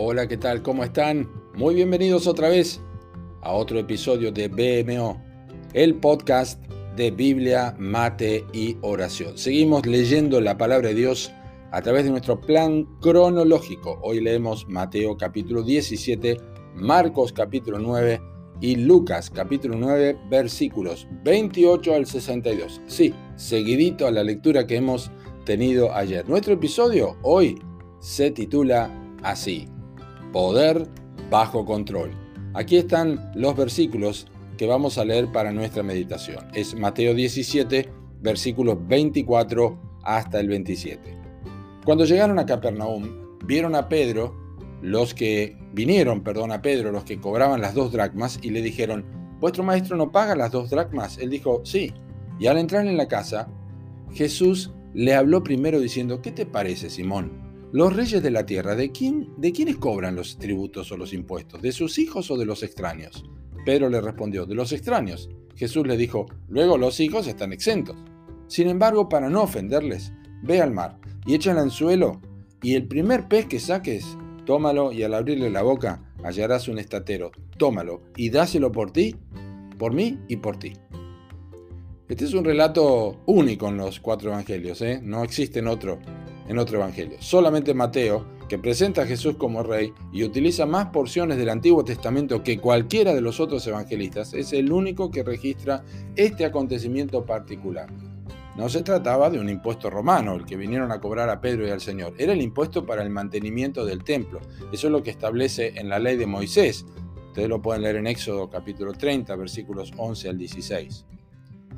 Hola, ¿qué tal? ¿Cómo están? Muy bienvenidos otra vez a otro episodio de BMO, el podcast de Biblia, mate y oración. Seguimos leyendo la palabra de Dios a través de nuestro plan cronológico. Hoy leemos Mateo capítulo 17, Marcos capítulo 9 y Lucas capítulo 9 versículos 28 al 62. Sí, seguidito a la lectura que hemos tenido ayer. Nuestro episodio hoy se titula así, Poder bajo control. Aquí están los versículos que vamos a leer para nuestra meditación. Es Mateo 17, versículos 24 hasta el 27. Cuando llegaron a Capernaum, vieron a Pedro, los que vinieron, perdón, a Pedro, los que cobraban las dos dracmas, y le dijeron, ¿vuestro maestro no paga las dos dracmas? Él dijo, sí. Y al entrar en la casa, Jesús le habló primero diciendo, ¿qué te parece, Simón? Los reyes de la tierra, ¿de, quién, ¿de quiénes cobran los tributos o los impuestos? ¿De sus hijos o de los extraños? Pedro le respondió, de los extraños. Jesús le dijo, luego los hijos están exentos. Sin embargo, para no ofenderles, ve al mar y echa el anzuelo, y el primer pez que saques, tómalo y al abrirle la boca hallarás un estatero. Tómalo y dáselo por ti, por mí y por ti. Este es un relato único en los cuatro evangelios, ¿eh? no existe en otro en otro evangelio. Solamente Mateo, que presenta a Jesús como rey y utiliza más porciones del Antiguo Testamento que cualquiera de los otros evangelistas, es el único que registra este acontecimiento particular. No se trataba de un impuesto romano, el que vinieron a cobrar a Pedro y al Señor. Era el impuesto para el mantenimiento del templo. Eso es lo que establece en la ley de Moisés. Ustedes lo pueden leer en Éxodo capítulo 30, versículos 11 al 16.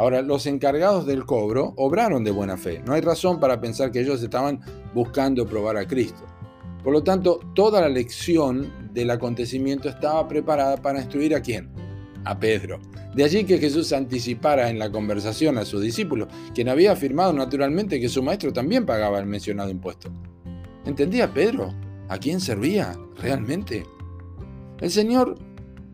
Ahora, los encargados del cobro obraron de buena fe. No hay razón para pensar que ellos estaban buscando probar a Cristo. Por lo tanto, toda la lección del acontecimiento estaba preparada para instruir a quién? A Pedro. De allí que Jesús anticipara en la conversación a sus discípulos, quien había afirmado naturalmente que su maestro también pagaba el mencionado impuesto. ¿Entendía Pedro? ¿A quién servía realmente? El Señor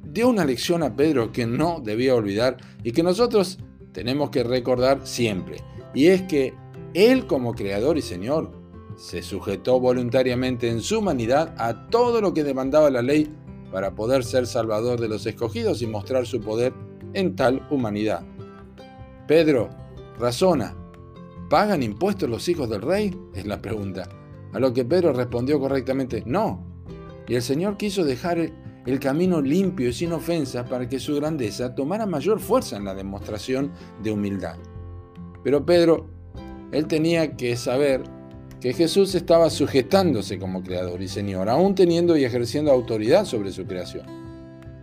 dio una lección a Pedro que no debía olvidar y que nosotros tenemos que recordar siempre, y es que Él como Creador y Señor se sujetó voluntariamente en su humanidad a todo lo que demandaba la ley para poder ser salvador de los escogidos y mostrar su poder en tal humanidad. Pedro, razona, ¿pagan impuestos los hijos del rey? Es la pregunta. A lo que Pedro respondió correctamente, no. Y el Señor quiso dejar el camino limpio y sin ofensa para que su grandeza tomara mayor fuerza en la demostración de humildad. Pero Pedro, él tenía que saber que Jesús estaba sujetándose como creador y Señor, aún teniendo y ejerciendo autoridad sobre su creación.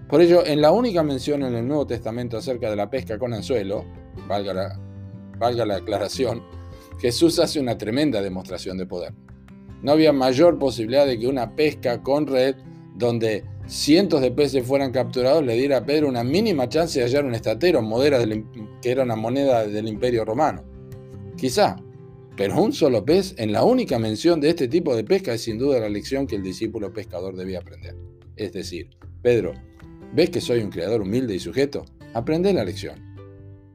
Por ello, en la única mención en el Nuevo Testamento acerca de la pesca con anzuelo, valga la, valga la aclaración, Jesús hace una tremenda demostración de poder. No había mayor posibilidad de que una pesca con red donde cientos de peces fueran capturados, le diera a Pedro una mínima chance de hallar un estatero, que era una moneda del imperio romano. Quizá, pero un solo pez en la única mención de este tipo de pesca es sin duda la lección que el discípulo pescador debía aprender. Es decir, Pedro, ¿ves que soy un creador humilde y sujeto? Aprende la lección.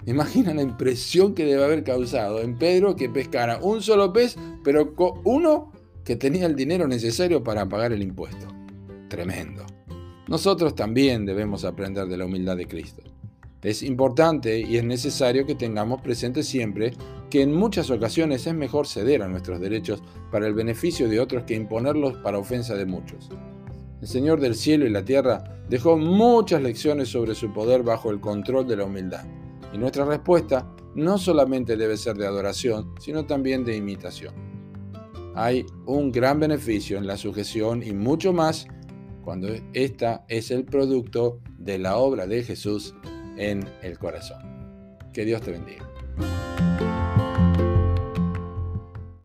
Imagina la impresión que debe haber causado en Pedro que pescara un solo pez, pero uno que tenía el dinero necesario para pagar el impuesto. Tremendo. Nosotros también debemos aprender de la humildad de Cristo. Es importante y es necesario que tengamos presente siempre que en muchas ocasiones es mejor ceder a nuestros derechos para el beneficio de otros que imponerlos para ofensa de muchos. El Señor del cielo y la tierra dejó muchas lecciones sobre su poder bajo el control de la humildad. Y nuestra respuesta no solamente debe ser de adoración, sino también de imitación. Hay un gran beneficio en la sujeción y mucho más cuando esta es el producto de la obra de Jesús en el corazón. Que Dios te bendiga.